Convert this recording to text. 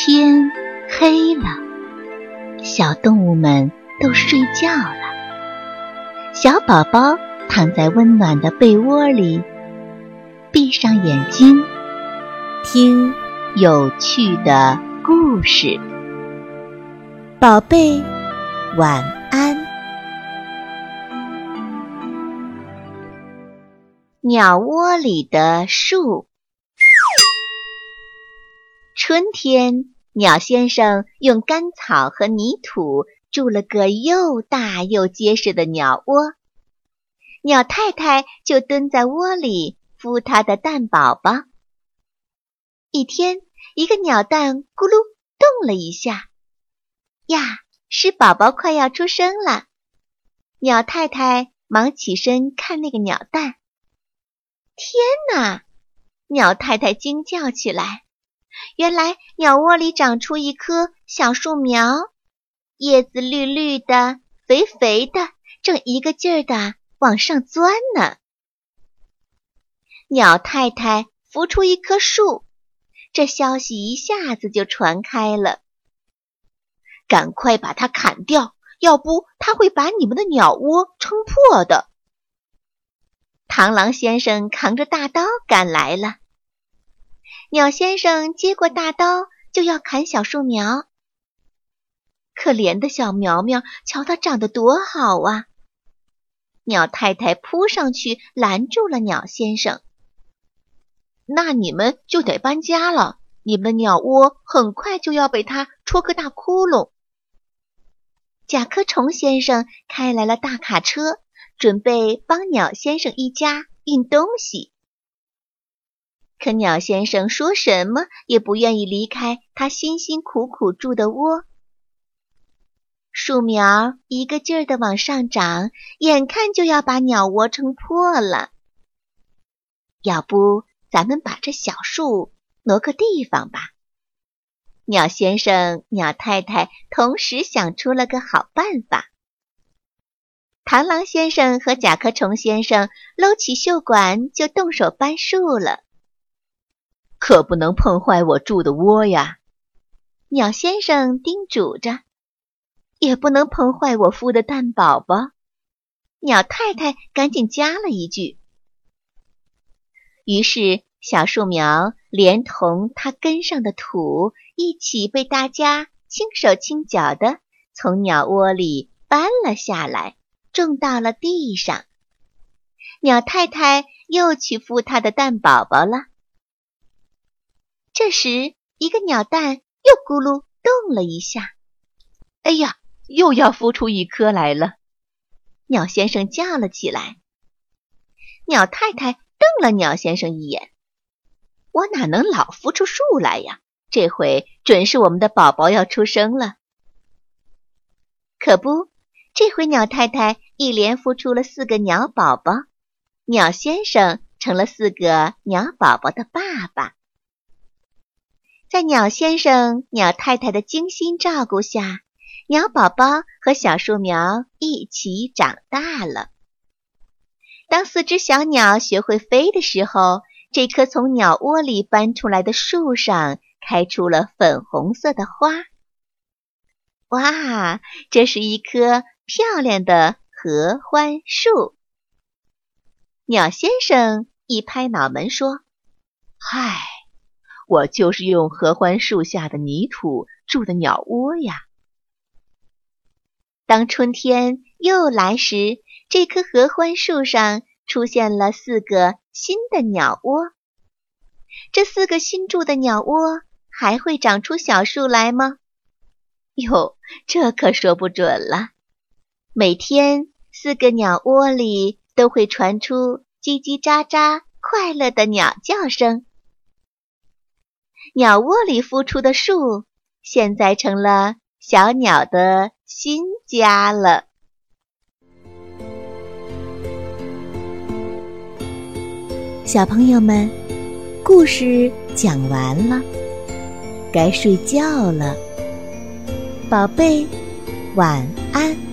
天黑了，小动物们都睡觉了。小宝宝躺在温暖的被窝里，闭上眼睛，听有趣的故事。宝贝，晚安。鸟窝里的树。春天，鸟先生用干草和泥土筑了个又大又结实的鸟窝，鸟太太就蹲在窝里孵它的蛋宝宝。一天，一个鸟蛋咕噜动了一下，呀，是宝宝快要出生了。鸟太太忙起身看那个鸟蛋，天哪！鸟太太惊叫起来。原来鸟窝里长出一棵小树苗，叶子绿绿的、肥肥的，正一个劲儿的往上钻呢。鸟太太孵出一棵树，这消息一下子就传开了。赶快把它砍掉，要不它会把你们的鸟窝撑破的。螳螂先生扛着大刀赶来了。鸟先生接过大刀，就要砍小树苗。可怜的小苗苗，瞧它长得多好啊！鸟太太扑上去拦住了鸟先生。那你们就得搬家了，你们的鸟窝很快就要被它戳个大窟窿。甲壳虫先生开来了大卡车，准备帮鸟先生一家运东西。可鸟先生说什么也不愿意离开他辛辛苦苦住的窝。树苗一个劲儿的往上长，眼看就要把鸟窝撑破了。要不咱们把这小树挪个地方吧？鸟先生、鸟太太同时想出了个好办法。螳螂先生和甲壳虫先生搂起袖管就动手搬树了。可不能碰坏我住的窝呀！鸟先生叮嘱着，也不能碰坏我孵的蛋宝宝。鸟太太赶紧加了一句。于是，小树苗连同它根上的土一起被大家轻手轻脚的从鸟窝里搬了下来，种到了地上。鸟太太又去孵它的蛋宝宝了。这时，一个鸟蛋又咕噜动了一下。哎呀，又要孵出一颗来了！鸟先生叫了起来。鸟太太瞪了鸟先生一眼：“我哪能老孵出树来呀？这回准是我们的宝宝要出生了。”可不，这回鸟太太一连孵出了四个鸟宝宝，鸟先生成了四个鸟宝宝的爸爸。在鸟先生、鸟太太的精心照顾下，鸟宝宝和小树苗一起长大了。当四只小鸟学会飞的时候，这棵从鸟窝里搬出来的树上开出了粉红色的花。哇，这是一棵漂亮的合欢树！鸟先生一拍脑门说：“嗨！”我就是用合欢树下的泥土筑的鸟窝呀。当春天又来时，这棵合欢树上出现了四个新的鸟窝。这四个新筑的鸟窝还会长出小树来吗？哟，这可说不准了。每天，四个鸟窝里都会传出叽叽喳喳、快乐的鸟叫声。鸟窝里孵出的树，现在成了小鸟的新家了。小朋友们，故事讲完了，该睡觉了，宝贝，晚安。